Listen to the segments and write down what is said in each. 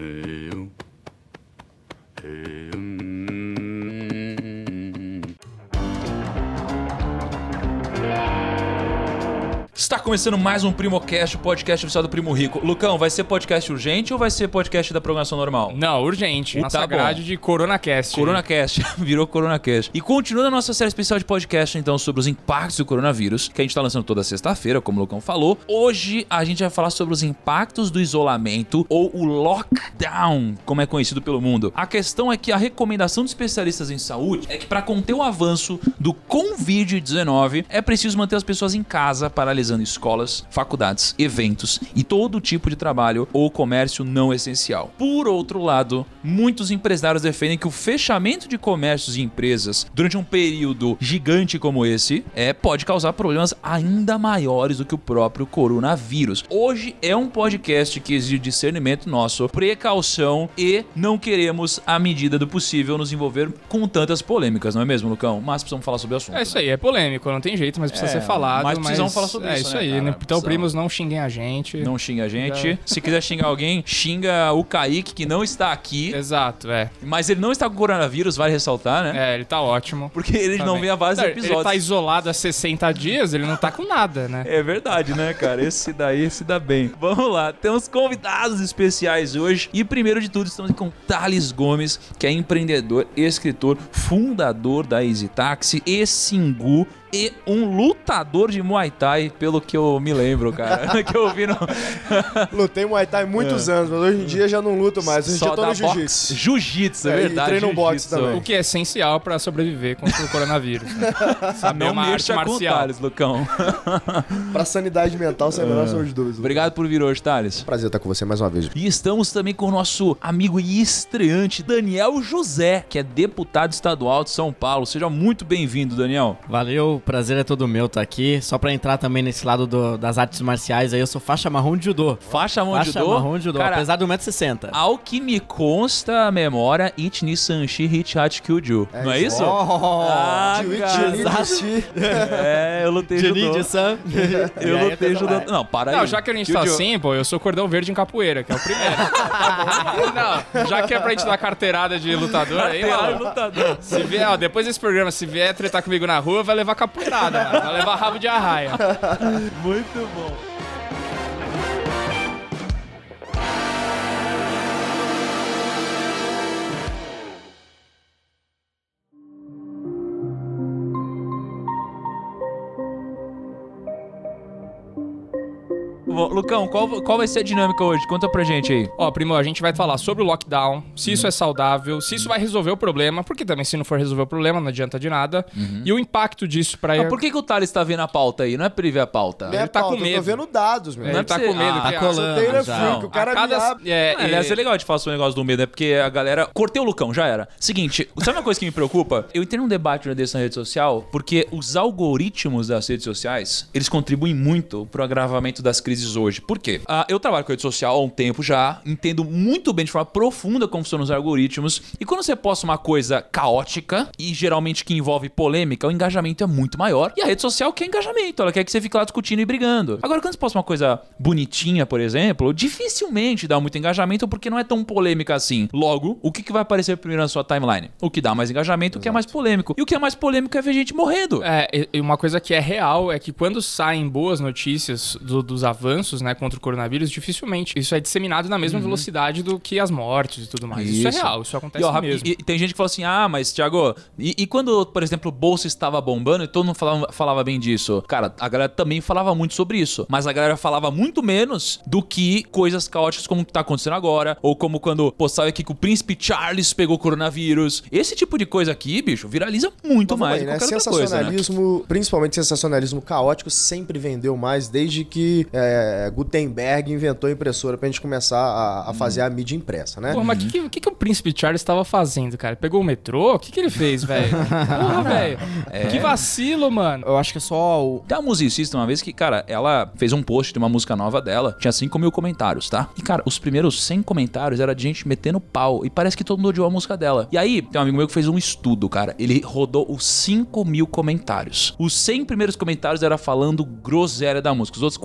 Eu. Eu. Está começando mais um Primocast, o podcast oficial do Primo Rico. Lucão, vai ser podcast urgente ou vai ser podcast da programação normal? Não, urgente. Uh, Nossa tá bom. grade de CoronaCast. CoronaCast, virou CoronaCast. E continuando a nossa série especial de podcast, então, sobre os impactos do coronavírus, que a gente tá lançando toda sexta-feira, como o Lucão falou. Hoje a gente vai falar sobre os impactos do isolamento, ou o lockdown, como é conhecido pelo mundo. A questão é que a recomendação de especialistas em saúde é que para conter o avanço do Covid-19, é preciso manter as pessoas em casa, paralisando escolas, faculdades, eventos e todo tipo de trabalho ou comércio não essencial. Por outro lado, muitos empresários defendem que o fechamento de comércios e empresas durante um período gigante como esse é, pode causar problemas ainda maiores do que o próprio coronavírus. Hoje é um podcast que exige discernimento nosso, precaução e não queremos, à medida do possível, nos envolver com tantas polêmicas, não é mesmo, Lucão? Mas precisamos falar sobre o assunto. É isso aí, é polêmico, não tem jeito, mas precisa É, ser falado. mas precisamos falar sobre é isso, isso né, aí, cara? né? Então, primos, não xinguem a gente. Não xinga a gente. Se quiser xingar alguém, xinga o Kaique, que não está aqui. Exato, é. Mas ele não está com coronavírus, vale ressaltar, né? É, ele tá ótimo. Porque ele Tá não vem há vários Não, episódios. Ele tá isolado há 60 dias, ele não tá com nada, né? É verdade, né, cara? Esse daí se dá bem. Vamos lá, temos convidados especiais hoje. E primeiro de tudo, estamos com Thales Gomes, que é empreendedor, escritor, fundador da Easy Taxi e Singu. E um lutador de Muay Thai, pelo que eu me lembro, cara. que eu vi no. Lutei Muay Thai muitos anos, mas hoje em dia já não luto mais. Hoje em dia eu tô da no boxe. jiu-jitsu. Jiu-jitsu, é, É, e verdade. treino boxe jiu-jitsu. também. O que é essencial pra sobreviver contra o coronavírus. Né? Saber Não uma arte com marcial. Thales, Lucão. Pra sanidade mental, sem a menor sombra de dúvidas. Obrigado por vir hoje, Thales. Prazer estar com você mais uma vez. E estamos também com o nosso amigo e estreante, Daniel José, que é deputado estadual de São Paulo. Seja muito bem-vindo, Daniel. Valeu, prazer é todo meu estar aqui. Só pra entrar também nesse lado do- das artes marciais, aí eu sou faixa marrom de judô. Faixa mão de Faixa judô. marrom de judô, Cara, apesar do 1,60m. ao que me consta a memória, Ichini Sanshi Hichachi Kyuju. Não é isso? Ah, cara. Ichi, É, eu lutei judô. san Eu lutei judô. Não, para aí. Não, já que a gente tá assim, pô, eu sou cordão verde em capoeira, que é o primeiro. não, já que é pra gente dar carteirada de lutador aí, mano. de lutador. Se vier, ó, depois desse programa, se vier tretar comigo na rua, vai levar capoeirada, mano. Vai levar rabo de arraia. Muito bom. Lucão, qual, qual vai ser a dinâmica hoje? Conta pra gente aí. Ó, primo, a gente vai falar sobre o lockdown, se isso é saudável, se isso vai resolver o problema, porque também se não for resolver o problema, não adianta de nada. E o impacto disso pra Ah, por que, que o Thales tá vendo a pauta aí? Não é pra ele ver a pauta. Ele tá com pauta, Eu medo. tô vendo dados, meu. É, Não é ele tá com medo. Ah, que tá a- colando. Solteira já. freak, o cara a cada, me abre. é, Ah, aliás, é legal de falar sobre o negócio do medo, é porque a galera. Cortei o Lucão, já era. Seguinte, sabe uma coisa que me preocupa? Eu entrei num debate desse na rede social, porque os algoritmos das redes sociais, eles contribuem muito pro agravamento das crises hoje. Por quê? Ah, eu trabalho com rede social há um tempo já, entendo muito bem de forma profunda como funcionam os algoritmos. E quando você posta uma coisa caótica, e geralmente que envolve polêmica, o engajamento é muito maior. E a rede social quer engajamento, ela quer que você fique lá discutindo e brigando. Agora, quando você posta uma coisa bonitinha, por exemplo, dificilmente dá muito engajamento porque não é tão polêmica assim. Logo, o que, que vai aparecer primeiro na sua timeline? O que dá mais engajamento, o que é mais polêmico. E o que é mais polêmico é ver gente morrendo. É, e uma coisa que é real é que quando saem boas notícias do- dos avanços, né, contra o coronavírus, dificilmente isso é disseminado na mesma velocidade do que as mortes e tudo mais. Isso, é Isso. real, isso acontece E, ó, mesmo. e- e tem gente que fala assim: ah, mas Thiago, e, e quando, por exemplo, o bolso estava bombando e todo mundo falava, falava bem disso? Cara, a galera também falava muito sobre isso, mas a galera falava muito menos do que coisas caóticas como o que tá acontecendo agora, ou como quando postava aqui que o príncipe Charles pegou coronavírus. Esse tipo de coisa aqui, bicho, viraliza muito Mas mais que né? qualquer outra coisa. Né? Sensacionalismo, principalmente sensacionalismo caótico, sempre vendeu mais desde que é, Gutenberg inventou a impressora pra gente começar a, a fazer a mídia impressa, né? Pô, mas o que, que, que, que o príncipe Charles estava fazendo, cara? Pegou o metrô? O que, que ele fez, velho? Porra, velho. É. Que vacilo, mano. Eu acho que é só o. Tem uma musicista uma vez que, cara, ela fez um post de uma música nova dela, tinha 5 mil comentários, tá? E, cara, os primeiros 100 comentários era de gente metendo pau. E parece que todo mundo odiou a música dela. E aí, tem um amigo meu que fez um estudo, cara. Ele rodou os 5 mil comentários. Os 100 primeiros comentários era falando groselha da música. Os outros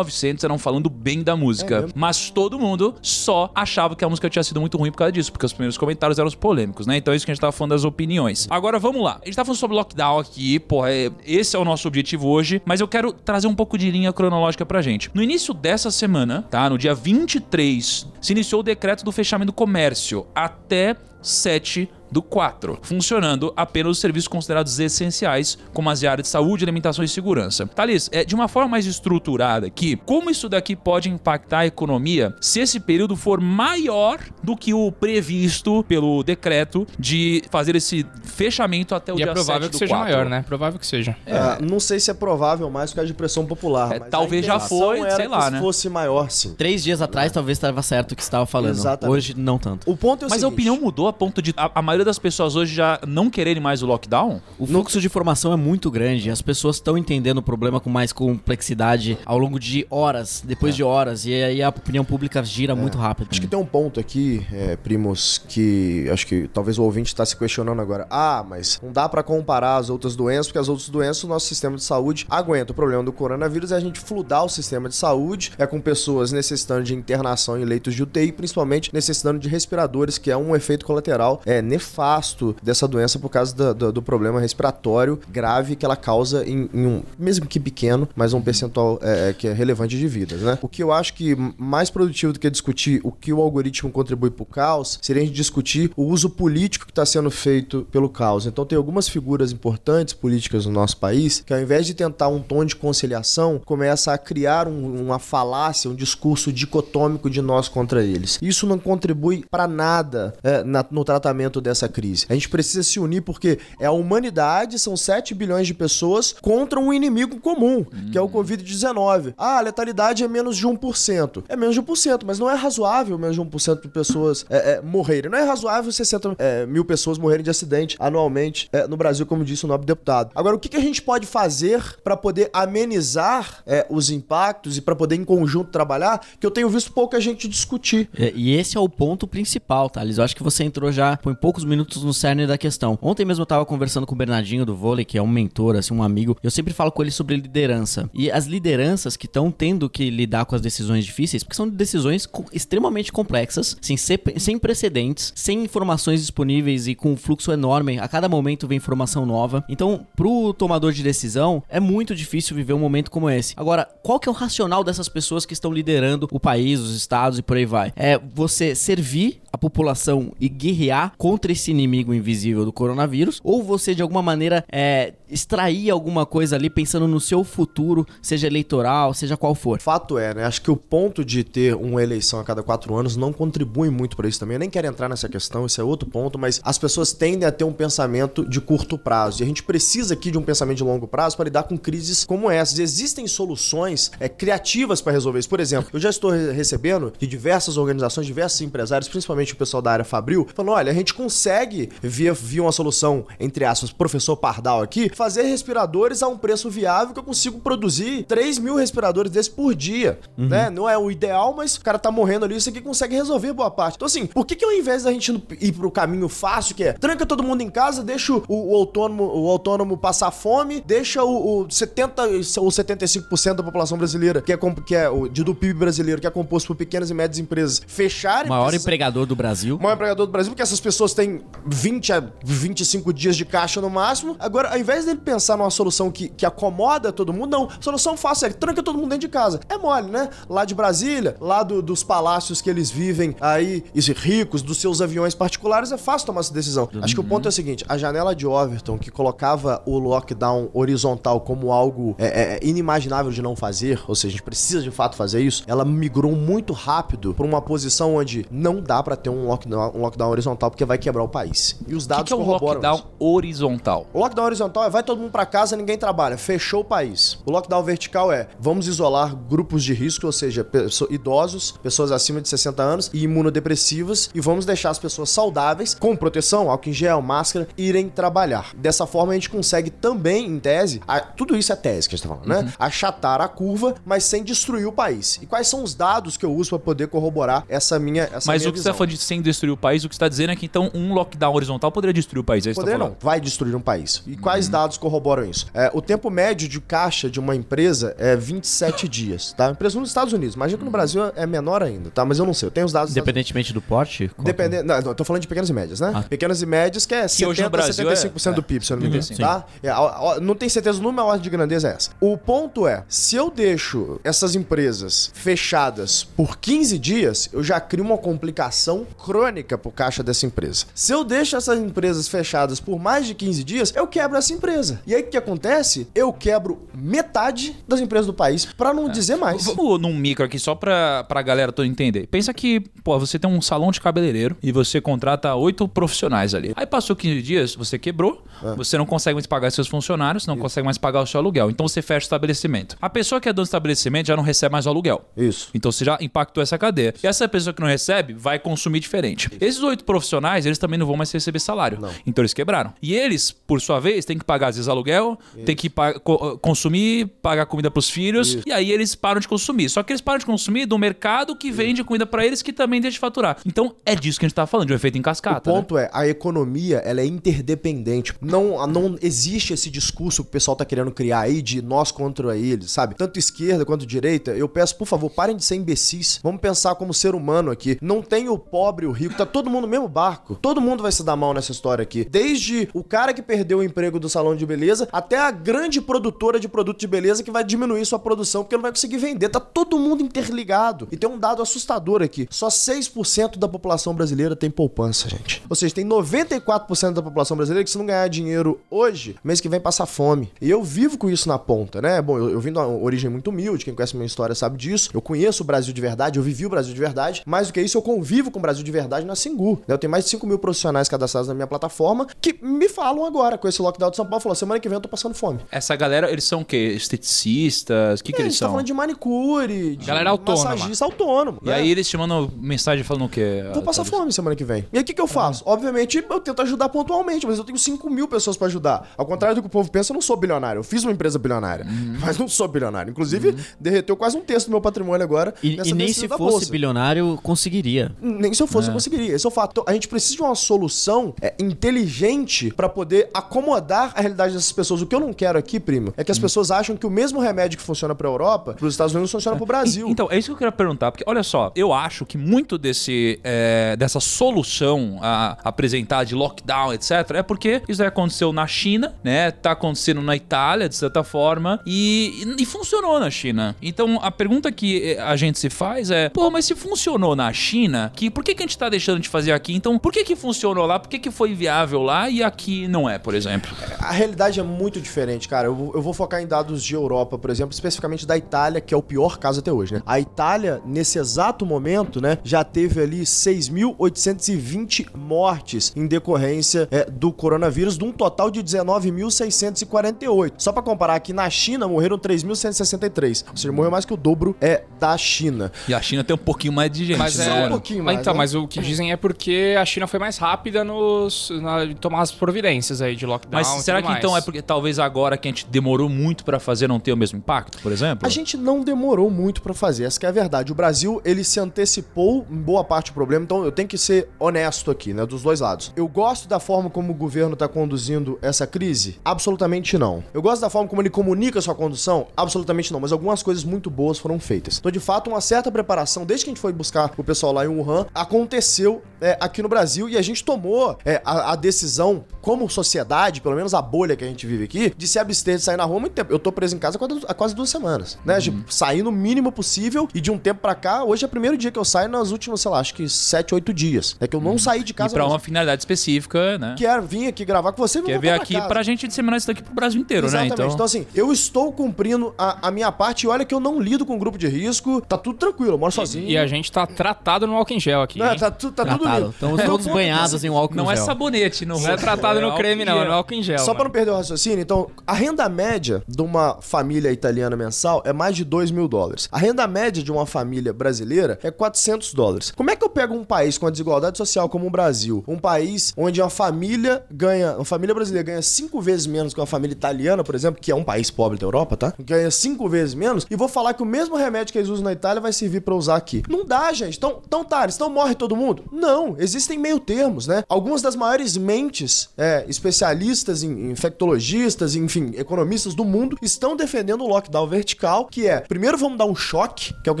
1900 eram falando bem da música. É mas todo mundo só achava que a música tinha sido muito ruim por causa disso, porque os primeiros comentários eram os polêmicos, né? Então é isso que a gente tava falando das opiniões. Agora vamos lá. A gente tá falando sobre lockdown aqui, porra, é- esse é o nosso objetivo hoje, mas eu quero trazer um pouco de linha cronológica pra gente. No início dessa semana, tá? No dia 23, se iniciou o decreto do fechamento do comércio até 7 do 4, funcionando apenas os serviços considerados essenciais, como as áreas de saúde, alimentação e segurança. Thales, é, de uma forma mais estruturada aqui, como isso daqui pode impactar a economia se esse período for maior do que o previsto pelo decreto de fazer esse fechamento até o E dia é provável 7 que do seja 4? maior, né? Provável que seja. Ah, não sei se é provável mais por causa de pressão popular. É, mas a talvez já foi, era sei lá, que né? fosse maior, sim. Três dias atrás talvez estava certo o que você estava falando. Exatamente. Hoje não tanto. O ponto é o Mas a seguinte, opinião mudou a ponto de a, a maioria das pessoas hoje já não quererem mais o lockdown? O fluxo de informação é muito grande. As pessoas estão entendendo o problema com mais complexidade ao longo de horas, depois de horas. E aí a opinião pública gira muito rápido. Acho que tem um ponto aqui, é, primos, que acho que talvez o ouvinte está se questionando agora. Ah, mas não dá pra comparar as outras doenças, porque as outras doenças o nosso sistema de saúde aguenta. O problema do coronavírus é a gente fludar o sistema de saúde, é com pessoas necessitando de internação em leitos de UTI, principalmente necessitando de respiradores, que é um efeito colateral é, nefasto dessa doença por causa da- do, do problema respiratório grave que ela causa em, em um, mesmo que pequeno, mas um percentual é, é, que é relevante de vidas, né? O que eu acho que mais produtivo do que discutir o que o algoritmo contribui para o caos seria a gente discutir o uso político que está sendo feito pelo caos. Então tem algumas figuras importantes políticas no nosso país que ao invés de tentar um tom de conciliação, começa a criar um- uma falácia, um discurso dicotômico de nós contra eles. Isso não contribui para nada é, na- no tratamento dessa crise. A gente precisa se unir porque é a humanidade, são 7 bilhões de pessoas contra um inimigo comum, que é o Covid-19. Ah, a letalidade é menos de 1%. É menos de 1%, mas não é razoável menos de 1% de pessoas é, é, morrerem. Não é razoável 60 é, mil pessoas morrerem de acidente anualmente é, no Brasil, como disse o nobre deputado. Agora, o que, que a gente pode fazer para poder amenizar é, os impactos e para poder em conjunto trabalhar, que eu tenho visto pouca gente discutir. É, E esse é o ponto principal, Thales. Eu acho que você entrou já por poucos minutos no cerne da questão. Ontem mesmo eu tava conversando com o Bernardinho do vôlei, que é um mentor, assim, um amigo. Eu sempre falo com ele sobre liderança. E as lideranças que estão tendo que lidar com as decisões difíceis, porque são decisões extremamente complexas, sem, sem precedentes, sem informações disponíveis e com um fluxo enorme. A cada momento vem informação nova. Então, pro tomador de decisão, é muito difícil viver um momento como esse. Agora, qual que é o racional dessas pessoas que estão liderando o país, os estados e por aí vai? É você servir a população e guerrear contra esse inimigo invisível do coronavírus, ou você de alguma maneira é, extrair alguma coisa ali pensando no seu futuro, seja eleitoral, seja qual for. Fato é, né? Acho que o ponto de ter uma eleição a cada quatro anos não contribui muito para isso também. Eu nem quero entrar nessa questão, isso é outro ponto, mas as pessoas tendem a ter um pensamento de curto prazo. E a gente precisa aqui de um pensamento de longo prazo para lidar com crises como essas. Existem soluções é, criativas para resolver isso. Por exemplo, eu já estou re- recebendo de diversas organizações, diversos empresários, principalmente o pessoal da área Fabril, falando: olha, a gente consegue, via, via uma solução, entre aspas, professor Pardal aqui, fazer respiradores a um preço viável que eu consigo produzir 3 mil respiradores desses por dia. Né? Não é o ideal, mas o cara tá morrendo ali, isso aqui consegue resolver boa parte. Então, assim, por que, que ao invés da gente ir pro caminho fácil, que é tranca todo mundo em casa, deixa o, o autônomo, o autônomo passar fome, deixa o, o 70 ou 75% da população brasileira, que é, que é o do PIB brasileiro, que é composto por pequenas e médias empresas, fecharem. O maior porque- empregador do Brasil. o maior empregador do Brasil, porque essas pessoas têm 20 a 25 dias de caixa no máximo. Agora, ao invés dele pensar numa solução que, que acomoda todo mundo, não. Solução fácil é tranca todo mundo dentro de casa. É mole, né? Lá de Brasília, lá do- dos palácios que eles vivem aí, e ricos, dos seus aviões particulares, é fácil tomar essa decisão. Acho que o ponto é o seguinte: a janela de Overton, que colocava o lockdown horizontal como algo é, é, inimaginável de não fazer, ou seja, a gente precisa de fato fazer isso, ela migrou muito rápido para uma posição onde não dá para ter um lockdown, um lockdown horizontal porque vai quebrar o país. E os O que, dados que é um corroboram lockdown isso. horizontal? O lockdown horizontal é vai todo mundo pra casa, ninguém trabalha, fechou o país. O lockdown vertical é vamos isolar grupos de risco, ou seja, idosos, pessoas acima de 60 anos e imunodepressivas e vamos deixar as pessoas saudáveis com proteção, álcool em gel, máscara, irem trabalhar. Dessa forma a gente consegue também, em tese, a- tudo isso é tese que a gente tá falando, né? Achatar a curva, mas sem destruir o país. E quais são os dados que eu uso pra poder corroborar essa minha essa Mas minha o que você visão? tá falando de sem destruir o país, o que você tá dizendo é que então um lockdown horizontal poderia destruir o país. É isso que você Poder tá não, vai destruir um país. E quais dados dados corroboram isso. É, o tempo médio de caixa de uma empresa é 27 dias, tá? Empresa nos Estados Unidos. Imagina que no Brasil é menor ainda, tá? Mas eu não sei, eu tenho os dados... Independentemente do porte? que é? Dependendo. Não, eu tô falando de pequenas e médias, né? Ah. Pequenas e médias, que é Que hoje no 70, Brasil 75% é- do PIB, se eu não me engano. Sim. Tá? É, não tem certeza o número, a ordem de grandeza é essa. O ponto é: se eu deixo essas empresas fechadas por 15 dias, eu já crio uma complicação crônica pro caixa dessa empresa. Se eu deixo essas empresas fechadas por mais de 15 dias, eu quebro essa empresa. E aí o que acontece? Eu quebro metade das empresas do país, pra não dizer mais. Vamos num micro aqui só pra, pra galera toda entender. Pensa que, pô, você tem um salão de cabeleireiro e você contrata oito profissionais ali. Aí passou 15 dias, você quebrou, É. você não consegue mais pagar seus funcionários, não consegue mais pagar o seu aluguel. Então você fecha o estabelecimento. A pessoa que é dono do estabelecimento já não recebe mais o aluguel. Isso. Então você já impactou essa cadeia. E essa pessoa que não recebe vai consumir diferente. Esses oito profissionais, eles também não vão mais receber salário. Então eles quebraram. E eles, por sua vez, têm que pagar às vezes aluguel, tem que pa- co- consumir, pagar comida pros filhos. E aí eles param de consumir. Só que eles param de consumir do mercado que vende comida pra eles que também deixa de faturar. Então é disso que a gente tá falando, de um efeito em O cascata. né? ponto é, a economia, ela é interdependente. Não, não existe esse discurso que o pessoal tá querendo criar aí de nós contra eles, sabe? Tanto esquerda quanto direita. Eu peço, por favor, parem de ser imbecis. Vamos pensar como ser humano aqui. Não tem o pobre o rico, tá todo mundo no mesmo barco. Todo mundo vai se dar mal nessa história aqui. Desde o cara que perdeu o emprego do salão de beleza até a grande produtora de produto de beleza que vai diminuir sua produção porque não vai conseguir vender. Tá todo mundo interligado. E tem um dado assustador aqui. Só 6% da população brasileira tem poupança, gente. Ou seja, tem 94% da população brasileira que se não ganhar dinheiro hoje, mês que vem passa fome. E eu vivo com isso na ponta, né? Bom, eu, eu vim de uma origem muito humilde, quem conhece minha história sabe disso. Eu conheço o Brasil de verdade, eu vivi o Brasil de verdade. Mais do que isso, eu convivo com Brasil de verdade na Singu. né? Eu tenho mais de 5 mil profissionais cadastrados na minha plataforma que me falam agora, com esse lockdown de São Paulo, falou, semana que vem eu tô passando fome. Essa galera, eles são o quê? Esteticistas? O que, que É, a eles gente tá são? falando de manicure, de Galera autônoma. massagista autônomo. E né? aí eles te mandam mensagem falando o quê? Vou passar fome semana que vem. E aí o que, que eu faço? Obviamente, eu tento ajudar pontualmente, mas eu tenho 5 mil pessoas pra ajudar. Ao contrário do que o povo pensa, eu não sou bilionário. Eu fiz uma empresa bilionária, mas não sou bilionário. Inclusive, derreteu quase um terço do meu patrimônio agora. E, nessa e nem se fosse bolsa. bilionário, conseguiria. Nem se eu fosse eu conseguiria. Esse é o fato. Então, a gente precisa de uma solução é, inteligente pra poder acomodar a realidade dessas pessoas. O que eu não quero aqui, primo, é que as pessoas acham que o mesmo remédio que funciona pra Europa, pros Estados Unidos, funciona pro Brasil. Então, é isso que eu queria perguntar, porque olha só, eu acho que muito desse é, dessa solução a apresentar de lockdown, etc, é porque isso aí aconteceu na China, né? Tá acontecendo na Itália, de certa forma, e, e funcionou na China. Então, a pergunta que a gente se faz é, pô, mas se funcionou na China, que, por que, que a gente tá deixando de fazer aqui? Então, por que que funcionou lá? Por que que foi viável lá e aqui não é, por exemplo? A realidade é muito diferente, cara. Eu, vou- eu vou focar em dados de Europa, por exemplo, especificamente da Itália, que é o pior caso até hoje, né? A Itália, nesse exato momento, né, já teve ali 6.820 mortes em decorrência é, do coronavírus, de um total de 19.648. Só pra comparar, aqui na China morreram 3.163. Ou seja, morreu mais que o dobro é da China. E a China tem um pouquinho mais de gente. Mas né? Só é, um pouquinho mais, então, né? mas o que dizem é porque a China foi mais rápida nos na, em tomar as providências aí de lockdown. Mas será que então é mais. porque talvez agora que a gente demorou muito pra fazer não ter o mesmo impacto, por exemplo? A gente não demorou muito pra fazer, essa que é a verdade. O Brasil, ele se antecipou em boa parte do problema, então eu tenho que ser honesto aqui, né, dos dois lados. Eu gosto da forma como o governo tá conduzindo essa crise? Absolutamente não. Eu gosto da forma como ele comunica a sua condução? Absolutamente não, mas algumas coisas muito boas foram feitas. Então, de fato, uma certa preparação, desde que a gente foi buscar o pessoal lá em Wuhan, aconteceu é, aqui no Brasil e a gente tomou é, a, a decisão, como sociedade, pelo menos a bolha que a gente vive aqui, de se abster de sair na rua há muito tempo. Eu tô preso em casa há quase- há quase duas semanas, né? Tipo, sair no mínimo possível e de um tempo pra cá, hoje é o primeiro dia que eu saio nas últimas, sei lá, acho que sete, oito dias. É que eu não saí de e casa pra mesmo. uma finalidade específica, né? Quero vir aqui gravar com você e Quer voltar vir pra aqui casa. pra gente disseminar isso daqui pro Brasil inteiro, Exatamente. né? Então... assim, eu estou cumprindo a, a minha parte e olha que eu não lido com grupo de risco, tá tudo tranquilo, eu moro sozinho. E a gente tá tratado no álcool em gel aqui. Não, hein? tá, tu- tá tudo Tratado. Estamos todos ponto é banhados em um álcool não é gel. sabonete, não, Não é tratado no creme, não, é no álcool em gel. Só mano. pra não perder o raciocínio, então, a renda média de uma família italiana mensal é mais de 2 mil dólares. A renda média de uma família brasileira é 400 dólares. Como é que eu pego um país com a desigualdade social como o Brasil, um país onde uma família ganha, uma família brasileira ganha cinco vezes menos que uma família italiana, por exemplo, que é um país pobre da Europa, tá? Ganha cinco vezes menos, e vou falar que o mesmo remédio que eles usam na Itália vai servir pra usar aqui. Não dá, gente. Então, então tá, então morre todo mundo? Não, existem meio termos, né? Algumas das maiores mentes é, especialistas em, infectologistas, enfim, economistas do mundo estão defendendo o lockdown vertical, que é, primeiro vamos dar um choque, que é o que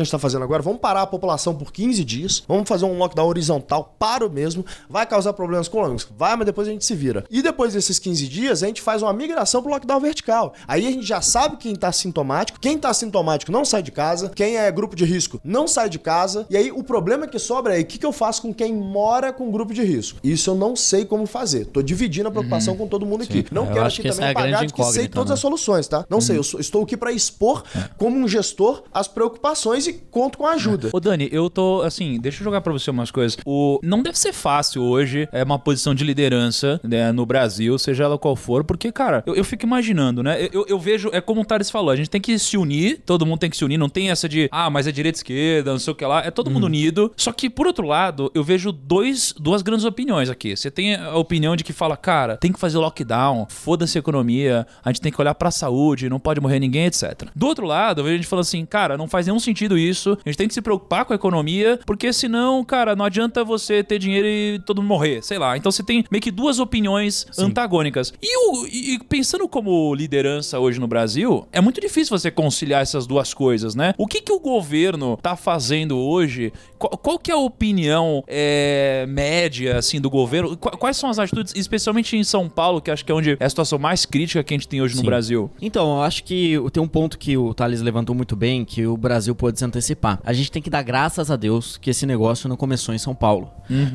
a gente tá fazendo agora, vamos parar a população por 15 dias, vamos fazer um lockdown horizontal para o mesmo, vai causar problemas econômicos, vai, mas depois a gente se vira. E depois desses 15 dias, a gente faz uma migração pro lockdown vertical. Aí a gente já sabe quem tá sintomático, quem tá sintomático não sai de casa, quem é grupo de risco não sai de casa, e aí o problema que sobra é o que, que eu faço com quem mora com grupo de risco. Isso eu não sei como fazer. Tô dividindo a preocupação com todo mundo aqui. Não Eu quero aqui que também é pagar de que sei todas né? as soluções, tá? Não sei, eu sou- estou aqui para expor como um gestor as preocupações e conto com a ajuda. Ô Dani, eu tô assim, deixa eu jogar pra você umas coisas. O não deve ser fácil hoje é uma posição de liderança né, no Brasil, seja ela qual for, porque cara, eu, eu fico imaginando, né? Eu, eu vejo é como o Thales falou, a gente tem que se unir, todo mundo tem que se unir, não tem essa de ah, mas é direita e esquerda, não sei o que lá, é todo mundo unido. Só que por outro lado, eu vejo dois duas grandes opiniões aqui. Você tem a opinião de que fala, cara, tem que fazer lockdown, foda-se a economia, a gente tem que olhar pra saúde, não pode morrer ninguém, etc. Do outro lado, eu vejo a gente falando assim, cara, não faz nenhum sentido isso, a gente tem que se preocupar com a economia, porque senão, cara, não adianta você ter dinheiro e todo mundo morrer, sei lá. Então você tem meio que duas opiniões antagônicas. E, o- e pensando como liderança hoje no Brasil, é muito difícil você conciliar essas duas coisas, né? O que, que o governo tá fazendo hoje? Qual, qual que é a opinião é, média, assim, do governo? Qu- quais são as atitudes, especialmente em São Paulo, que acho que é onde é a situação mais crítica que a gente tem hoje no Sim. Brasil? Então, eu acho que tem um ponto que o Thales levantou muito bem, que o Brasil pode se antecipar. A gente tem que dar graças a Deus que esse negócio não começou em São Paulo.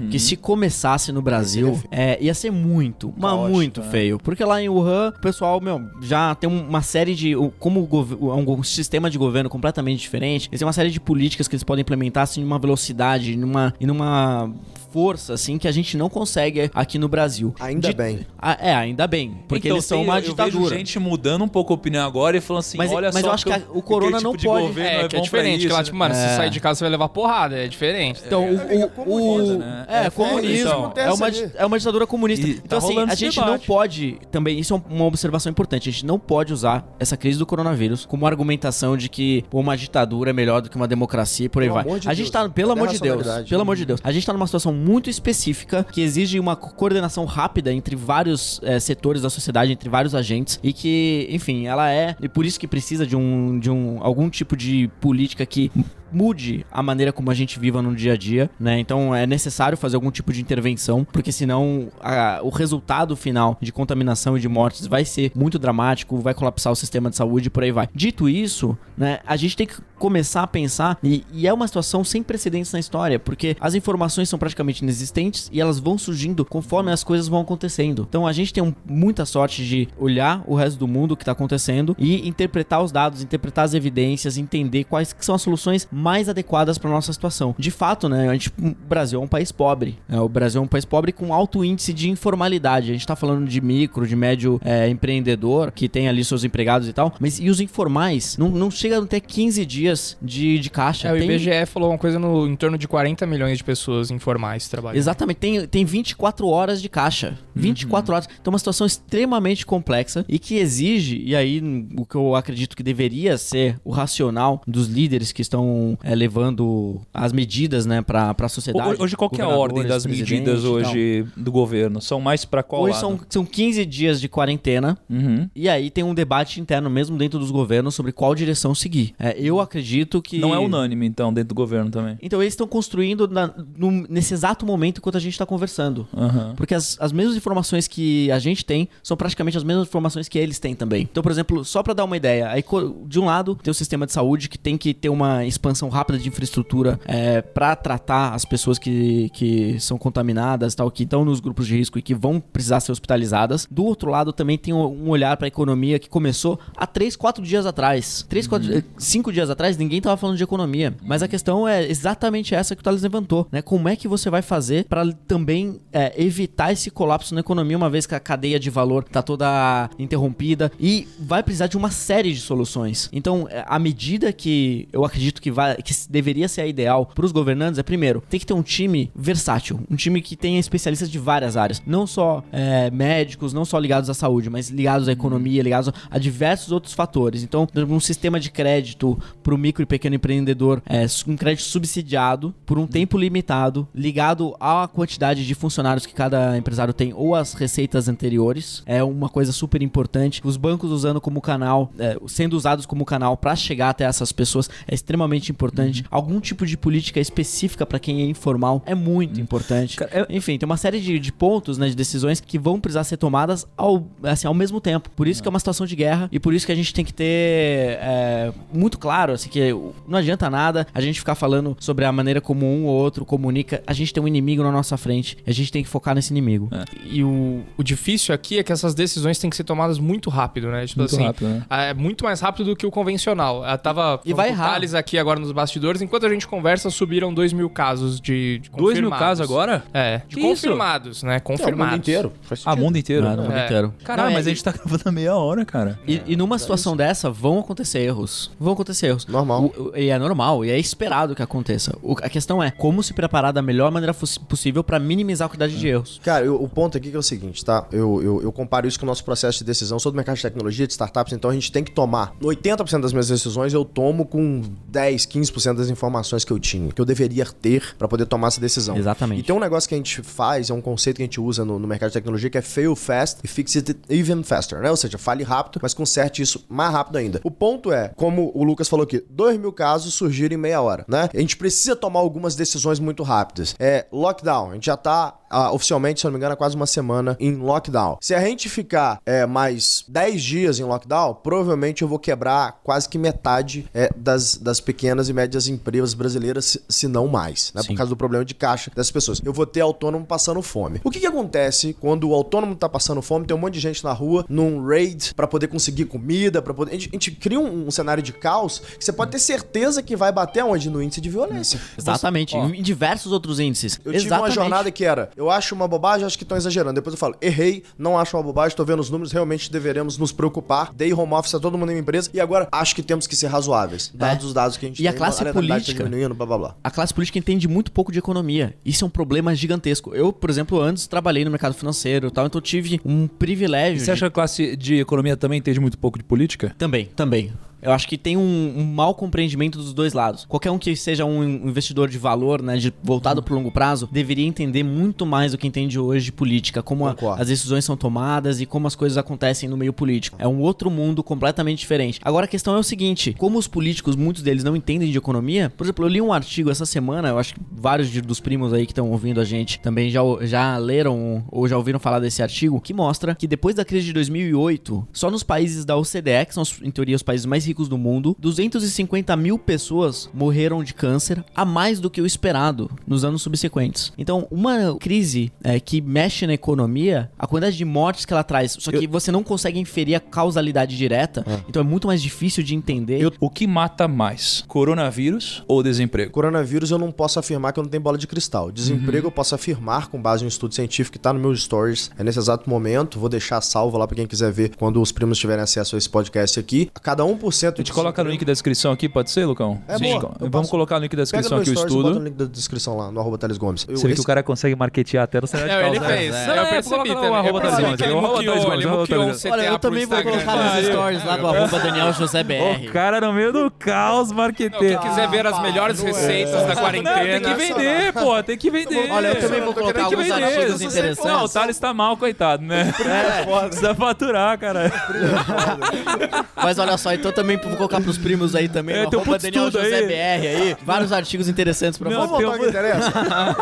Que se começasse no Brasil, é, ia ser muito, mas muito né? feio. Porque lá em Wuhan, o pessoal, meu, já tem uma série de. Como é um sistema de governo completamente diferente, eles têm uma série de políticas que eles podem implementar assim, numa velocidade numa, e numa força assim que a gente não consegue aqui no Brasil. Ainda bem. Ah, é, ainda bem. Porque Então, eles são tem- uma eu, ditadura. Eu vejo gente mudando um pouco a opinião agora e falando assim, Mas- olha mas só eu acho que a- o corona aquele não tipo de pode- governo É, que é diferente, que lá, tipo, né? mano, se É. sair de casa você vai levar porrada, é diferente. Então, o, é o, comunista, o- né? é, É, comunismo então. é, uma, é uma ditadura comunista. Então, tá assim, a gente não pode também, isso é uma observação importante, a gente não pode usar essa crise do coronavírus como argumentação de que uma ditadura é melhor do que uma democracia e por aí vai. de a gente tá, né? pelo amor de Deus, pelo amor de Deus, a gente tá numa situação muito específica que exige uma co- coordenação rápida entre vários eh, setores da sociedade, entre vários agentes e que, enfim, ela é e por isso que precisa de um de um algum tipo de política que mude a maneira como a gente viva no dia a dia, né? Então é necessário fazer algum tipo de intervenção, porque senão a- o resultado final de contaminação e de mortes vai ser muito dramático, vai colapsar o sistema de saúde e por aí vai. Dito isso, né, a gente tem que começar a pensar, e, e é uma situação sem precedentes na história, porque as informações são praticamente inexistentes e elas vão surgindo conforme as coisas vão acontecendo. Então a gente tem um- muita sorte de olhar o resto do mundo que está acontecendo e interpretar os dados, interpretar as evidências, entender quais que são as soluções mais adequadas para nossa situação. De fato, né, a gente, o Brasil é um país pobre. né, o Brasil é um país pobre com alto índice de informalidade. A gente está falando de micro, de médio é, empreendedor que tem ali seus empregados e tal, mas e os informais não, não chegam até 15 dias de, de caixa. É, o Tem- IBGE falou uma coisa no, em torno de 40 milhões de pessoas informais trabalhando. Exatamente, tem, tem 24 horas de caixa. 24 horas. Então, uma situação extremamente complexa e que exige, e aí n- o que eu acredito que deveria ser o racional dos líderes que estão é, levando as medidas né, para a sociedade. Hoje, qual que é a ordem das medidas hoje do governo? São mais pra qual Hoje lado? são, são 15 dias de quarentena. Uhum. E aí tem um debate interno mesmo dentro dos governos sobre qual direção seguir. É, eu acredito que. Não é unânime, então, dentro do governo também. Então eles estão construindo na- no- nesse exato momento enquanto a gente está conversando. Aham. Porque as, as mesmas informações que a gente tem são praticamente as mesmas informações que eles têm também. Então, por exemplo, só para dar uma ideia, aí, de um lado tem o sistema de saúde que tem que ter uma expansão rápida de infraestrutura é, para tratar as pessoas que, que são contaminadas, tal, que estão nos grupos de risco e que vão precisar ser hospitalizadas. Do outro lado também tem um olhar para a economia que começou há 3, 4 dias atrás. 3, 4, 5 dias atrás ninguém tava falando de economia. Mas a questão é exatamente essa que o Thales levantou, né? Como é que você vai fazer para também é, evitar esse colapso na economia, uma vez que a cadeia de valor tá toda interrompida e vai precisar de uma série de soluções. Então, é, à medida que eu acredito que vai que deveria ser a ideal pros governantes é, primeiro, tem que ter um time versátil, um time que tenha especialistas de várias áreas, não só é, médicos, não só ligados à saúde, mas ligados à economia, ligados a diversos outros fatores. Então, um sistema de crédito pro micro e pequeno empreendedor, é, um crédito subsidiado por um tempo limitado, ligado à quantidade de funcionários que cada empresário tem ou às receitas anteriores, é uma coisa super importante. Os bancos usando como canal, é, sendo usados como canal para chegar até essas pessoas é extremamente importante. Uhum. Algum tipo de política específica para quem é informal é muito importante. Cara, é- Enfim, tem uma série de, de pontos, né, de decisões que vão precisar ser tomadas ao, assim, ao mesmo tempo. Por isso que é uma situação de guerra e por isso que a gente tem que ter é, muito claro, assim, que não adianta nada a gente ficar falando sobre a maneira como um ou outro comunica. A gente tem um inimigo na nossa frente e a gente tem que focar nesse inimigo. E o, o difícil aqui é que essas decisões têm que ser tomadas muito rápido, né? Tipo Muito assim, rápido, né? É muito mais rápido do que o convencional. Eu tava E vai com o errar. Thales aqui agora nos bastidores. Enquanto a gente conversa, subiram 2 mil casos de, de Dois mil confirmados. casos agora? É, de Que confirmados, né? É, o Confirmados. mundo inteiro. Faz Ah, mundo inteiro? Não, mundo É. inteiro. Caralho, Não, mas a gente tá gravando a meia hora, cara. E, e numa situação dessa, vão acontecer erros. Vão acontecer erros. Normal. O- e é normal, e é esperado que aconteça. O- a questão é como se preparar da melhor maneira possível pra minimizar a quantidade de erros. Cara, eu- o ponto aqui que é o seguinte, tá? Eu, eu, eu comparo isso com o nosso processo de decisão. Sou do mercado de tecnologia, de startups, então a gente tem que tomar 80% das minhas decisões eu tomo com 10, 15% das informações que eu tinha, que eu deveria ter pra poder tomar essa decisão. Exatamente. E tem um negócio que a gente faz, é um conceito que a gente usa no, no mercado de tecnologia, que é fail fast e fix it even faster, né? Ou seja, fale rápido, mas conserte isso mais rápido ainda. O ponto é, como o Lucas falou aqui, 2 mil casos surgiram em meia hora, né? A gente precisa tomar algumas decisões muito rápidas. É, lockdown, a gente já tá ah, oficialmente, se eu não me engano, há quase uma semana em lockdown. Se a gente ficar é, mais 10 dias em lockdown, provavelmente eu vou quebrar quase que metade é, das, das pequenas e médias empresas brasileiras, se, se não mais, né? Por causa do problema de caixa dessas pessoas. Eu vou ter autônomo passando fome. O que, que acontece quando o autônomo tá passando fome, tem um monte de gente na rua, num raid, pra poder conseguir comida, para poder. A gente, a gente cria um, um cenário de caos que você pode ter certeza que vai bater onde? No índice de violência. Exatamente. ó. em diversos outros índices. Eu tive Exatamente. uma jornada que era, eu acho uma bobagem, acho que estão exagerando. Depois eu falo, errei, não acho uma bobagem, tô vendo os números, realmente deveremos nos preocupar. Dei home office a todo mundo na minha empresa e agora acho que temos que ser razoáveis. Dados os dados que a gente É. E a tem, classe letalidade política? Tá diminuindo, blá blá blá. A classe política entende muito pouco de economia. Isso é um problema gigantesco. Eu, por exemplo, antes trabalhei no mercado financeiro e tal, então tive um privilégio. Você de- acha que a classe de economia também entende muito pouco de política? Também, também. Eu acho que tem um, um mau compreendimento dos dois lados. Qualquer um que seja um investidor de valor, né, de voltado pro longo prazo, deveria entender muito mais do que entende hoje de política, como a- as decisões são tomadas e como as coisas acontecem no meio político. É um outro mundo completamente diferente. Agora a questão é o seguinte: como os políticos, muitos deles não entendem de economia, por exemplo, eu li um artigo essa semana, eu acho que vários dos primos aí que estão ouvindo a gente também já, já leram ou já ouviram falar desse artigo, que mostra que depois da crise de 2008, só nos países da OCDE, que são em teoria os países mais ricos do mundo, 250 mil pessoas morreram de câncer a mais do que o esperado nos anos subsequentes. Então, uma crise é, que mexe na economia, a quantidade de mortes que ela traz, só que você não consegue inferir a causalidade direta, então é muito mais difícil de entender. Eu- o que mata mais? Coronavírus ou desemprego? Coronavírus eu não posso afirmar que eu não tenho bola de cristal. Desemprego eu posso afirmar com base em um estudo científico que tá no meus stories é nesse exato momento. Vou deixar salvo lá pra quem quiser ver quando os primos tiverem acesso a esse podcast aqui. A cada 1% A gente coloca no link da descrição aqui, pode ser, Lucão? É Sim. boa, eu Vamos passo. colocar no link da descrição aqui o stories e bota no estudo. link da descrição lá, no arroba Thales Gomes. Eu- Você vê que o cara consegue marketear até no de Não, ele fez. Não, eu é, percebi também. arroba Thales Gomes, ele muqueou um CTA Olha, eu também vou colocar nos É, stories lá é, do é. arroba Daniel José BR. O cara no meio do caos marqueteiro. Quem quiser ver as melhores receitas da quarentena. tem que vender, pô, tem que vender. Olha, eu também vou colocar alguns artigos interessantes. Não, o Thales tá mal, coitado, né? Precisa faturar, cara. Mas olha só, então também vou colocar pros primos aí também. É, tem um puto Daniel estudo José aí. BR aí. Vários artigos interessantes pra Não, você. Vamos voltar ao que interessa?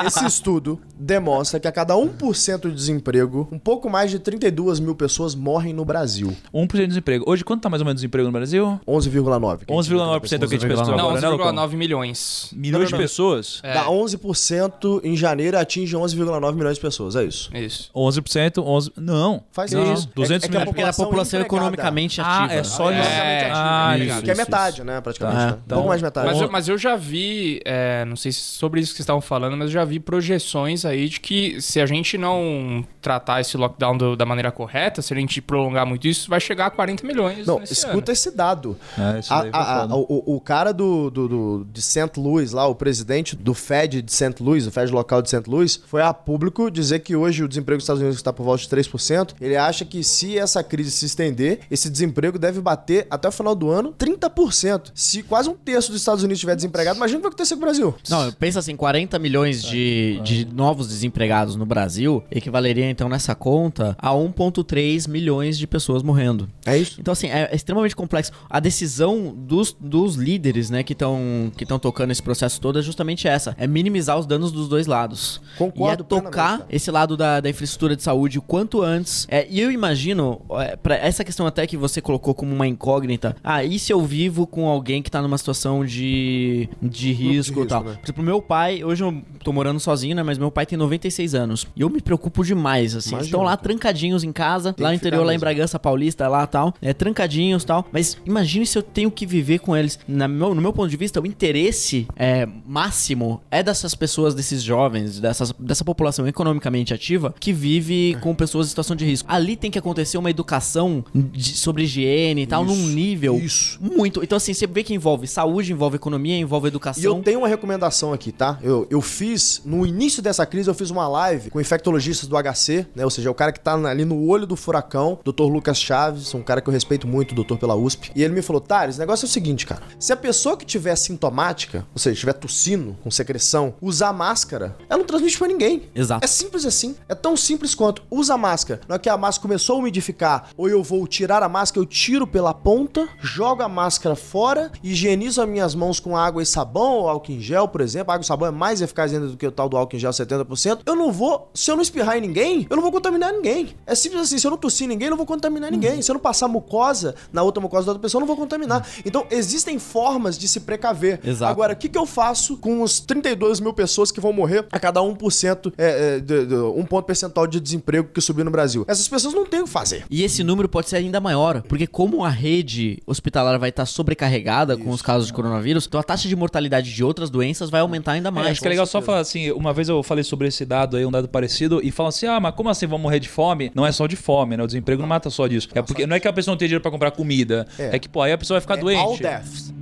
Esse estudo demonstra que a cada 1% de desemprego, um pouco mais de 32 mil pessoas morrem no Brasil. 1% de desemprego. Hoje, quanto tá mais ou menos o desemprego no Brasil? 11,9%. 11,9% é o que a gente pesquisou Não, agora, né, Lucão? 11,9 milhões. Milhões de pessoas? É. Dá 11% em janeiro atinge 11,9 milhões de pessoas, é isso. Isso. 11%, 11... Não. Faz não, isso. 200 É- é que a milhões. Porque era a população empregada. economicamente Ah, ativa. é só É, isso. é, Ah, isso, isso, que é isso, metade, né, praticamente. Tá. né? Um Então- pouco mais de metade. Mas eu, mas eu já vi, é, não sei se sobre isso que vocês estavam falando, mas eu já vi projeções aí de que se a gente não tratar esse lockdown do- da maneira correta, se a gente prolongar muito isso, vai chegar a 40 milhões. Não, nesse escuta esse dado. É, isso A- a- a- o, o cara do, do, do- de St. Louis, lá, o presidente do Fed de St. Louis, o Fed local de St. Louis, foi a público dizer que hoje o desemprego dos Estados Unidos está por volta de 3%. Ele acha que se essa crise se estender, esse desemprego deve bater até o final do ano 30%. Se quase um terço dos Estados Unidos estiver desempregado, imagina o que vai acontecer com o Brasil. Não, pensa assim, 40 milhões de, de novos desempregados no Brasil equivaleria então nessa conta a 1,3 milhões de pessoas morrendo. É isso? Então, assim, é extremamente complexo. A decisão dos, dos líderes, né, que estão que estão tocando esse processo todo é justamente essa: é minimizar os danos dos dois lados. Concordo E é tocar esse lado da, da infraestrutura de saúde o quanto antes. É, e eu imagino, é, para essa questão até que você colocou como uma incógnita: ah, e se eu vivo com alguém que tá numa situação de, de risco e tal? né? Por exemplo, meu pai, hoje eu tô morando sozinho, né, mas meu pai tem 96 anos. E eu me preocupo demais, assim. Imagino, Estão lá trancadinhos em casa, lá no interior, lá em. Bragança Paulista, lá tal, é, trancadinhos tal. Mas imagine se eu tenho que viver com eles. Na meu- no meu ponto de vista, o interesse é, máximo é dessas pessoas, desses jovens, dessas, dessa população economicamente ativa que vive com pessoas em situação de risco. Ali tem que acontecer uma educação de- sobre higiene e tal, Isso, num nível isso. muito. Então, assim, você vê que envolve saúde, envolve economia, envolve educação. E eu tenho uma recomendação aqui, tá? Eu, eu fiz, no início dessa crise, eu fiz uma live com infectologistas do HC, né? Ou seja, o cara que tá ali no olho do furacão, Dr. Lucas Chaves, um cara que eu respeito muito, doutor pela USP. E ele me falou, Thales, o negócio é o seguinte, cara. Se a pessoa que tiver sintomática, ou seja, estiver tossindo, com secreção, usar máscara, ela não transmite pra ninguém. Exato. É simples assim. É tão simples quanto usa máscara. Na hora que a máscara começou a umidificar, ou eu vou tirar a máscara, eu tiro pela ponta, jogo a máscara fora, higienizo as minhas mãos com água e sabão, ou álcool em gel, por exemplo. Água e sabão é mais eficaz ainda do que o tal do álcool em gel 70%. Eu não vou, se eu não espirrar em ninguém, eu não vou contaminar ninguém. É simples assim, se eu não tossir em ninguém, eu não vou contaminar ninguém. Se eu não passar mucosa na outra mucosa da outra pessoa, eu não vou contaminar. Então, existem formas de se precaver. Exato. Agora, o que, que eu faço com os 32 mil pessoas que vão morrer a cada 1%, é, é, de- de- um ponto percentual de desemprego que subiu no Brasil? Essas pessoas não têm o que fazer. E esse número pode ser ainda maior, porque como a rede hospitalar vai estar sobrecarregada com os casos de coronavírus, então a taxa de mortalidade de outras doenças vai aumentar ainda É, mais. acho que é legal só falar assim, uma vez eu falei sobre esse dado aí, um dado parecido, e falam assim, ah, mas como assim vão morrer de fome? Não é só de fome, né? O desemprego não mata só disso. É porque não é que a pessoa não tem dinheiro pra comprar comida, É. é, que, pô, aí a pessoa vai ficar É doente. All deaths.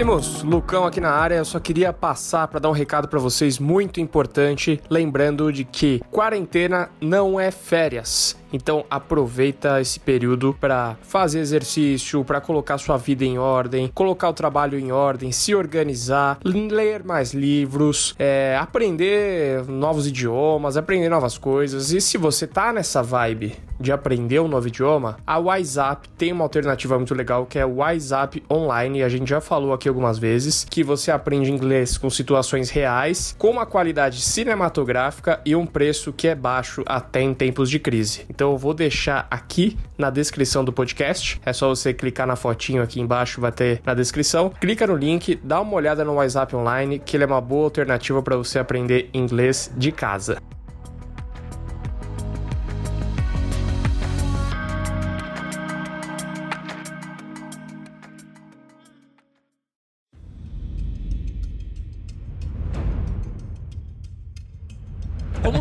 Primos, Lucão aqui na área, eu só queria passar para dar um recado para vocês muito importante, lembrando de que quarentena não é férias. Então aproveita esse período para fazer exercício, para colocar sua vida em ordem, colocar o trabalho em ordem, se organizar, ler mais livros, é, aprender novos idiomas, aprender novas coisas. E se você tá nessa vibe de aprender um novo idioma, a WhatsApp tem uma alternativa muito legal que é o WhatsApp Online. E a gente já falou aqui algumas vezes que você aprende inglês com situações reais, com uma qualidade cinematográfica e um preço que é baixo até em tempos de crise. Então eu vou deixar aqui na descrição do podcast. É só você clicar na fotinho aqui embaixo, vai ter na descrição. Clica no link, dá uma olhada no WhatsApp Online, que ele é uma boa alternativa para você aprender inglês de casa.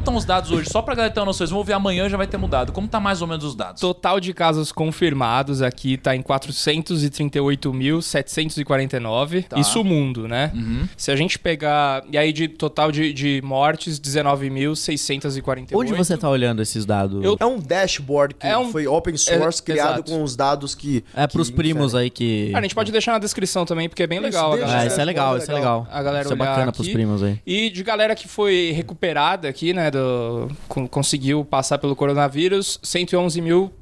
Estão os dados hoje? Só pra galera ter uma noção, vocês vão ver amanhã já vai ter mudado. Como tá mais ou menos os dados? Total de casos confirmados aqui tá em 438.749. Isso mundo, né? Se a gente pegar. E aí, de total de, de mortes, 19.648. Onde você tá olhando esses dados? Eu- É um dashboard que É um- foi open source, É, criado exato. com os dados que. É pros que primos inferem. aí que. Cara, a gente pode deixar na descrição também, porque é bem Isso, legal. deixa. a Ah, galera. isso é legal, isso é legal. A galera isso é bacana aqui. pros primos aí. E de galera que foi recuperada aqui, né? Do, con- conseguiu passar pelo coronavírus,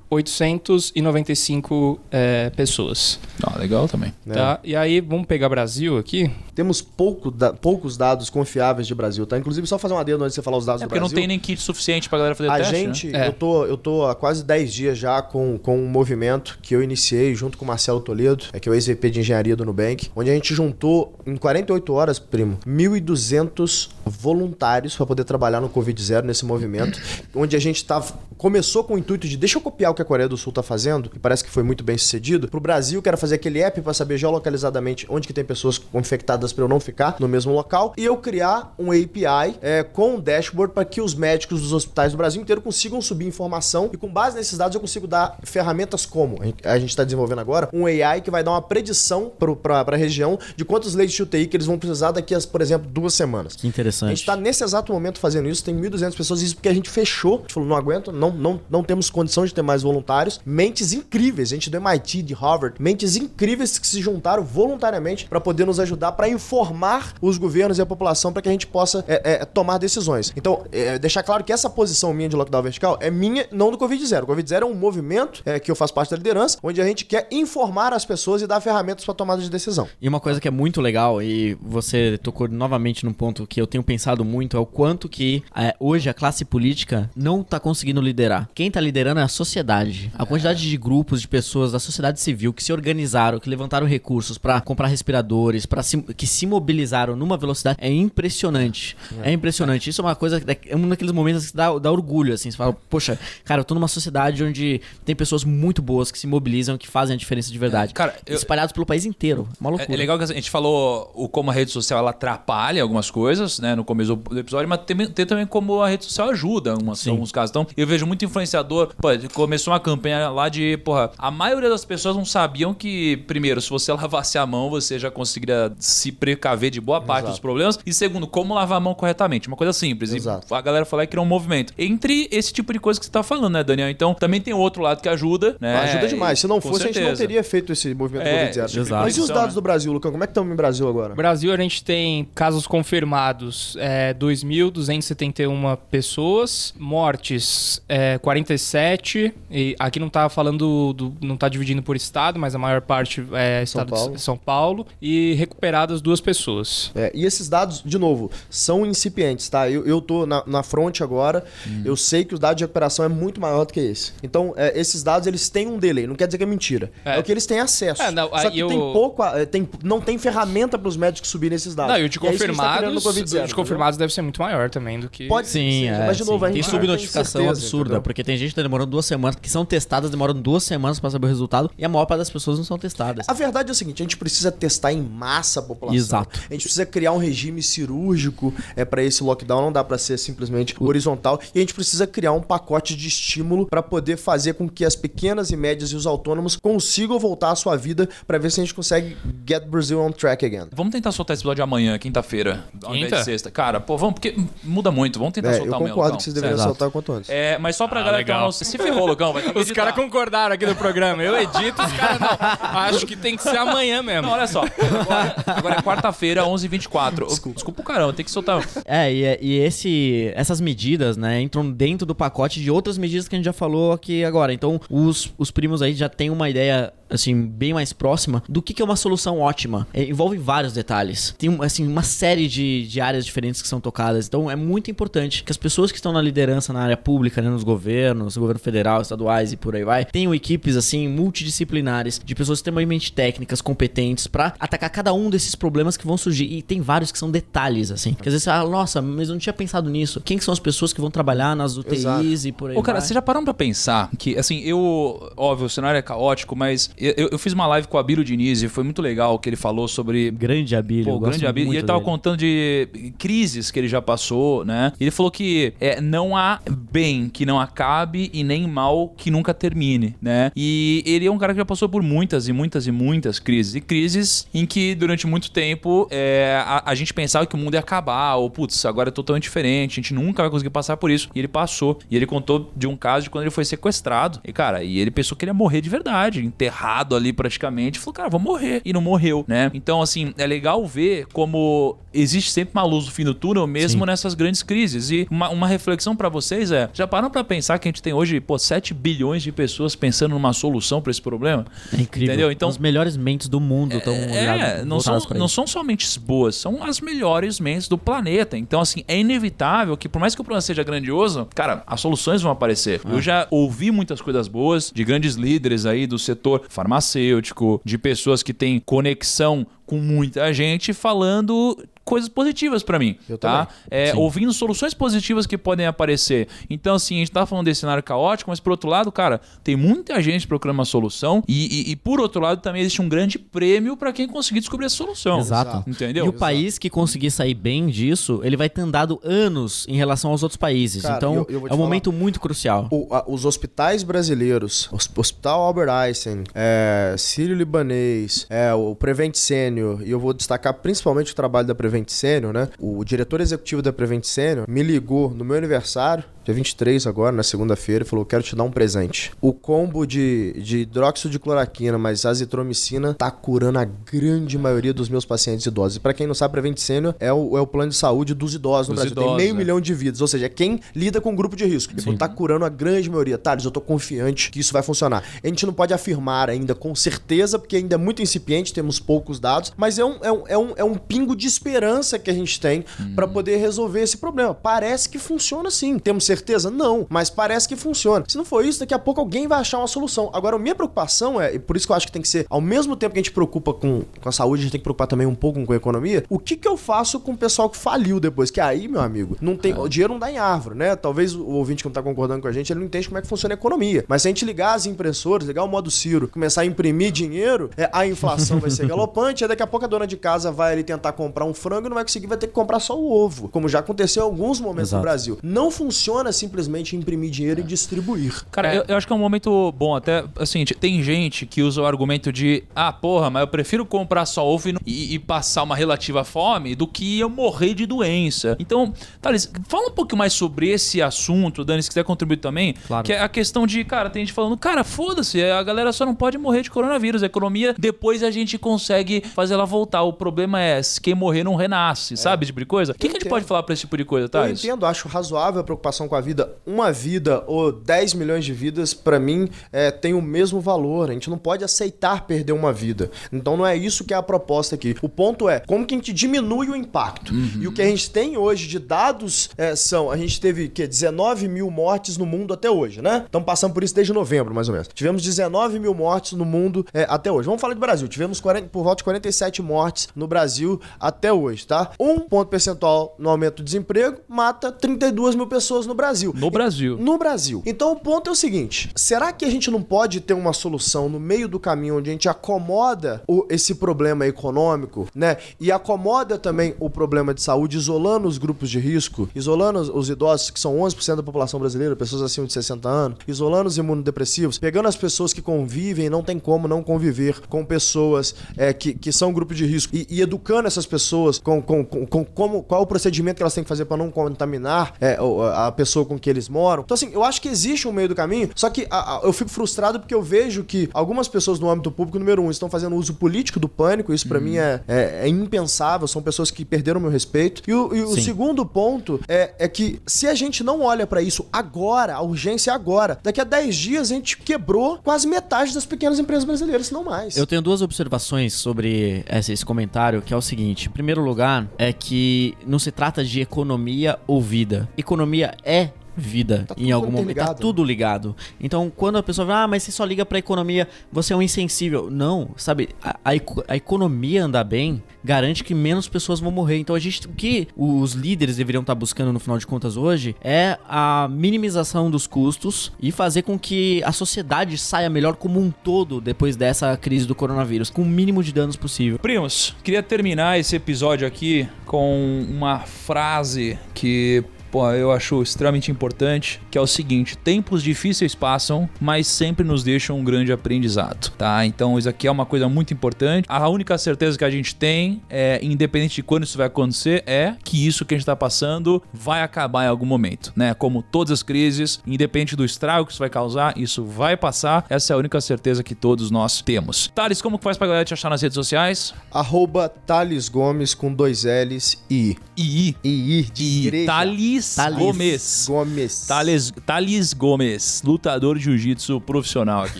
895 é, pessoas. Ah, legal também. né? Tá? E aí, vamos pegar Brasil aqui. Temos pouco da- poucos dados confiáveis de Brasil, tá? Inclusive, só fazer um adendo antes de você falar os dados É do porque Brasil. não tem nem kit suficiente pra galera fazer A teste, né? gente, É. eu, tô, eu tô há quase 10 dias já com, com um movimento que eu iniciei junto com o Marcelo Toledo, é que é o ex-VP de engenharia do Nubank, onde a gente juntou em 48 horas, primo, 1.200 voluntários para poder trabalhar no Covid Zero nesse movimento, onde a gente tá, começou com o intuito de deixa eu copiar o que a Coreia do Sul tá fazendo, e parece que foi muito bem sucedido. Pro Brasil, quero fazer aquele app para saber geolocalizadamente onde que tem pessoas infectadas para eu não ficar no mesmo local, e eu criar um API é, com um dashboard para que os médicos dos hospitais do Brasil inteiro consigam subir informação e com base nesses dados eu consigo dar ferramentas como a gente está desenvolvendo agora, um AI que vai dar uma predição para a região de quantos leitos de UTI que eles vão precisar daqui a, por exemplo, duas semanas. Que A interessante. gente tá nesse exato momento fazendo isso, tem 1.200 pessoas, isso porque a gente fechou. A gente falou, não aguento, não, não, não temos condição de ter mais voluntários. Mentes incríveis, gente do MIT, de Harvard, mentes incríveis que se juntaram voluntariamente para poder nos ajudar, para informar os governos e a população para que a gente possa é, é, tomar decisões. Então, é, deixar claro que essa posição minha de lockdown vertical é minha, não do Covid Zero. O Covid Zero é um movimento é, que eu faço parte da liderança, onde a gente quer informar as pessoas e dar ferramentas para tomada de decisão. E uma coisa que é muito legal, e você tocou novamente num ponto que eu tenho pensado muito, é o quanto que é, hoje a classe política não tá conseguindo liderar. Quem tá liderando é a sociedade. A quantidade de grupos, de pessoas da sociedade civil que se organizaram, que levantaram recursos pra comprar respiradores, para que se mobilizaram numa velocidade é impressionante. É, impressionante. Isso é uma coisa, que é um daqueles momentos que dá, dá orgulho, assim. Você fala, poxa, cara, eu tô numa sociedade onde tem pessoas muito boas que se mobilizam, que fazem a diferença de verdade. Cara, eu- Espalhados pelo país inteiro. Uma loucura. É, é legal que a gente falou o como a rede social ela atrapalha algumas coisas, né, no começo do episódio, mas tem, tem também como a rede social ajuda em alguns casos. Então, eu vejo muito influenciador, pô, começou uma campanha lá de, porra, a maioria das pessoas não sabiam que, primeiro, se você lavasse a mão, você já conseguiria se precaver de boa parte Exato. dos problemas, e segundo, como lavar a mão corretamente, uma coisa simples. Exato. E a galera falou que criou um movimento. Entre esse tipo de coisa que você tá falando, né, Daniel? Então, também tem outro lado que ajuda, né? Ajuda demais. Se não fosse, a gente não teria feito esse movimento É, Covid exato. Mas e os Então, dados né? do Brasil, Lucão? Como é que estamos em Brasil agora? No Brasil, a gente tem casos confirmados, é, 2.271 pessoas, mortes, é, 47, e aqui não tá falando, do, não tá dividindo por estado, mas a maior parte é estado Paulo. de São Paulo, e recuperadas duas pessoas. É, e esses dados, de novo, são incipientes, tá? Eu, eu tô na, na fronte agora, Hum. eu sei que o dado de recuperação é muito maior do que esse. Então, é, esses dados, eles têm um delay, não quer dizer que é mentira. É, É. o que eles têm acesso. É, não, Só que eu- tem pouco, é, tem, não tem ferramenta para os médicos subirem esses dados. Não, e o de é tá confirmados, o de confirmados deve ser muito maior também do que... Pode Sim, ser, é, mas de novo, sim. a gente tem subnotificação certeza, absurda, entendeu? porque tem gente que tá demorando duas semanas, que são testadas, demoram duas semanas pra saber o resultado, e a maior parte das pessoas não são testadas. A verdade é o seguinte, a gente precisa testar em massa a população. Exato. A gente precisa criar um regime cirúrgico é para esse lockdown, não dá para ser simplesmente horizontal. E a gente precisa criar um pacote de estímulo para poder fazer com que as pequenas e médias e os autônomos consigam voltar à sua vida para ver se a gente consegue get Brazil on track again. Vamos tentar soltar esse episódio amanhã, quinta-feira, ao invés Quinta? de sexta. Cara, pô, vamos, porque muda muito. Vamos tentar É, eu soltar amanhã. concordo Lucão. que vocês deveriam soltar o quanto antes. É, mas só pra Ah, galera que legal. não... Se ferrou, Lucão, vai ter que Os caras concordaram aqui no programa. Eu edito, os caras não. Acho que tem que ser amanhã mesmo. Não, olha só. Agora, agora é quarta-feira, 11h24. Desculpa. Desculpa o caramba, tem que soltar... É, e, e esse, essas medidas, né, entram dentro do pacote de outras medidas que a gente já falou aqui agora. Então, os, os primos aí já têm uma ideia, assim, bem mais próxima do que, que é uma solução ótima. É, envolve vários detalhes. Tem, assim, uma série de, de áreas diferentes que são tocadas. Então, é muito importante que as pessoas que estão na liderança na área pública, né, nos governos, governo federal, estaduais e por aí vai, tenham equipes, assim, multidisciplinares, de pessoas extremamente técnicas, competentes, pra atacar cada um desses problemas que vão surgir. E tem vários que são detalhes, assim. Que às vezes você fala, nossa, mas eu não tinha pensado nisso. Quem que são as pessoas que vão trabalhar nas UTIs Exato. e por aí Ô, cara, vai? vocês já pararam pra pensar que, assim, eu... Óbvio, o cenário é caótico, mas eu, eu- fiz uma live com o Abílio Diniz e foi muito legal que ele falou sobre... Grande Abílio. Pô, grande Abílio. E ele tava dele. contando de crises que ele já passou, né? Ele falou que é, não há bem que não acabe e nem mal que nunca termine, né? E ele é um cara que já passou por muitas e muitas e muitas crises. E crises em que durante muito tempo é, a, a gente pensava que o mundo ia acabar, ou putz, agora é totalmente diferente, a gente nunca vai conseguir passar por isso. E ele passou. E ele contou de um caso de quando ele foi sequestrado. E, cara, e ele pensou que ele ia morrer de verdade, agarrado ali praticamente, falou, cara, vou morrer. E não morreu, né? Então, assim, é legal ver como existe sempre uma luz no fim do túnel, mesmo Sim. nessas grandes crises. E uma, uma reflexão pra vocês é: já param pra pensar que a gente tem hoje, pô, 7 bilhões de pessoas pensando numa solução pra esse problema? É incrível. Entendeu? Então- As melhores mentes do mundo estão É, não são, não são só mentes boas, são as melhores mentes do planeta. Então, assim, é inevitável que, por mais que o problema seja grandioso, cara, as soluções vão aparecer. Eu já ouvi muitas coisas boas de grandes líderes aí do setor farmacêutico, de pessoas que têm conexão com muita gente falando coisas positivas pra mim, Eu tá? também. É, ouvindo soluções positivas que podem aparecer. Então, assim, a gente tá falando desse cenário caótico, mas por outro lado, cara, tem muita gente procurando uma solução e, e- e, por outro lado também existe um grande prêmio pra quem conseguir descobrir essa solução. Exato. Entendeu? E o país que conseguir sair bem disso, ele vai ter andado anos em relação aos outros países. Cara, então, eu- eu é um falar- momento muito crucial. O- a- os hospitais brasileiros, o Hospital Albert Einstein, é, Sírio-Libanês, é, o Prevent Senior, e eu vou destacar principalmente o trabalho da Prevent Senior, né? O diretor executivo da Prevent Senior me ligou no meu aniversário, dia 23 agora, na segunda-feira, e falou: Quero te dar um presente. O combo de, de hidróxido de cloroquina mais azitromicina tá curando a grande maioria dos meus pacientes idosos. E pra quem não sabe, Prevent Senior é o, é o plano de saúde dos idosos no Dos Brasil. Tem idosos, meio é. milhão de vidas, ou seja, é quem lida com grupo de risco. Falou, tá curando a grande maioria. Thales, eu tô confiante que isso vai funcionar. A gente não pode afirmar ainda com certeza, porque ainda é muito incipiente, temos poucos dados, mas é um, é um, é um, é um pingo de esperança que a gente tem pra poder resolver esse problema. Parece que funciona sim. Temos certeza? Não, mas parece que funciona. Se não for isso, daqui a pouco alguém vai achar uma solução. Agora, a minha preocupação é, e por isso que eu acho que tem que ser, ao mesmo tempo que a gente preocupa com, com a saúde, a gente tem que preocupar também um pouco com a economia. O que que eu faço com o pessoal que faliu depois? Que aí, meu amigo, não tem, o dinheiro não dá em árvore, né? Talvez o ouvinte que não tá concordando com a gente, ele não entende como é que funciona a economia. Mas se a gente ligar as impressoras, ligar o modo Ciro, começar a imprimir dinheiro, é, a inflação vai ser galopante, aí daqui a pouco a dona de casa vai ali tentar comprar um frango e não vai conseguir, vai ter que comprar só o ovo, como já aconteceu em alguns momentos no Exato. Brasil. Não funciona simplesmente imprimir dinheiro e distribuir. Cara, eu, eu acho que é um momento bom. Até, assim, tem gente que usa o argumento de ah, porra, mas eu prefiro comprar só ovo e, e- e passar uma relativa fome do que eu morrer de doença. Então, Thales, fala um pouco mais sobre esse assunto, Dani, se quiser contribuir também. Claro. Que é a questão de, cara, tem gente falando, cara, foda-se, a galera só não pode morrer de coronavírus. A economia, depois a gente consegue fazer ela voltar. O problema é se quem morrer não renasce, sabe? Esse tipo de coisa. O que, que a gente pode falar pra esse tipo de coisa, Eu Thales? entendo, acho razoável a preocupação com a vida. Uma vida ou 10 milhões de vidas, pra mim, é, tem o mesmo valor. A gente não pode aceitar perder uma vida. Então não é isso que é a proposta aqui. O ponto é como que a gente diminui o impacto. E o que a gente tem hoje de dados é, são: a gente teve que 19 mil mortes no mundo até hoje, né? Estamos passando por isso desde novembro, mais ou menos. Tivemos 19 mil mortes no mundo é, até hoje. Vamos falar de Brasil. Tivemos 40 por volta de 47 mortes no Brasil até hoje, tá? Um ponto percentual no aumento do desemprego mata 32 mil pessoas no Brasil. No Brasil. No Brasil. Então o ponto é o seguinte: será que a gente não pode ter uma solução no meio do caminho onde a gente acomoda o- esse problema econômico, né? E acomoda também o problema de saúde, isolando os grupos de risco, isolando os, os idosos, que são 11% da população brasileira, pessoas acima de 60 anos, isolando os imunodepressivos, pegando as pessoas que convivem, não tem como não conviver com pessoas é, que, que são grupo de risco, e, e educando essas pessoas com, com, com, com como, qual o procedimento que elas têm que fazer para não contaminar é, a pessoa com que eles moram. Então, assim, eu acho que existe um meio do caminho, só que a- a- eu fico frustrado porque eu vejo que algumas pessoas no âmbito público, número um, estão fazendo uso político do pânico, isso pra mim é, é, é impensável, são pessoas que perderam meu respeito. E o, e o segundo ponto é, é que se a gente não olha pra isso agora, a urgência é agora, daqui a 10 dias a gente quebrou quase metade das pequenas empresas brasileiras, se não mais. Eu tenho duas observações sobre esse, esse comentário, que é o seguinte: em primeiro lugar, é que não se trata de economia ou vida. Economia é vida Tá em algum momento. Tá interligado, tudo ligado. Então, quando a pessoa fala, ah, mas você só liga pra economia, você é um insensível. Não, sabe? A, a a economia andar bem garante que menos pessoas vão morrer. Então, a gente, o que os líderes deveriam estar buscando no final de contas hoje é a minimização dos custos e fazer com que a sociedade saia melhor como um todo depois dessa crise do coronavírus, com o mínimo de danos possível. Primos, queria terminar esse episódio aqui com uma frase que pô, eu acho extremamente importante, que é o seguinte: tempos difíceis passam, mas sempre nos deixam um grande aprendizado, tá? Então isso aqui é uma coisa muito importante. A única certeza que a gente tem, é, independente de quando isso vai acontecer, é que isso que a gente tá passando vai acabar em algum momento, né? Como todas as crises, independente do estrago que isso vai causar, isso vai passar. Essa é a única certeza que todos nós temos. Thales, como que faz pra galera te achar nas redes sociais? Arroba Thales Gomes com dois L's e I. I. de I. igreja. Thales, Thales. Gomes. Gomes. Thales, Thales Gomes, lutador de jiu-jitsu profissional aqui.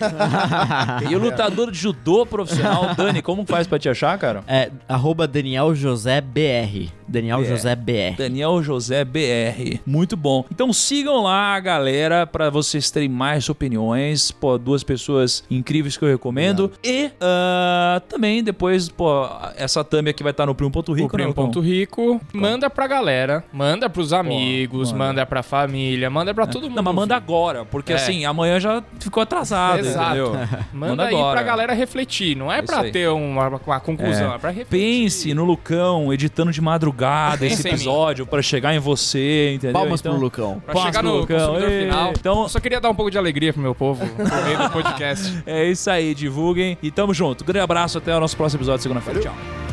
e o lutador de judô profissional, Dani, como faz pra te achar, cara? É, arroba Daniel José BR. Daniel BR. José BR. Daniel José BR. Muito bom. Então sigam lá, galera, pra vocês terem mais opiniões. Pô, duas pessoas incríveis que eu recomendo. E ah, também depois, pô, essa thumb aqui vai estar no Primo.rico, O né, Primo Lucão? Ponto Rico, manda pra galera, manda pros amigos, manda. manda pra família, manda pra todo mundo. Não, mas manda agora, porque É. assim, amanhã já ficou atrasado, Exato. entendeu? Manda, aí pra galera refletir, não é, É isso pra aí. ter uma, uma conclusão, É. é, pra refletir. Pense no Lucão editando de madrugada esse episódio pra chegar em você, entendeu? Palmas então, pro Lucão. Pra Palmas chegar pro no Lucão. final. Então, Eu só queria dar um pouco de alegria pro meu povo no meio do podcast. é isso aí, divulguem e tamo junto. Grande abraço, até o nosso próximo episódio, segunda-feira. Tchau.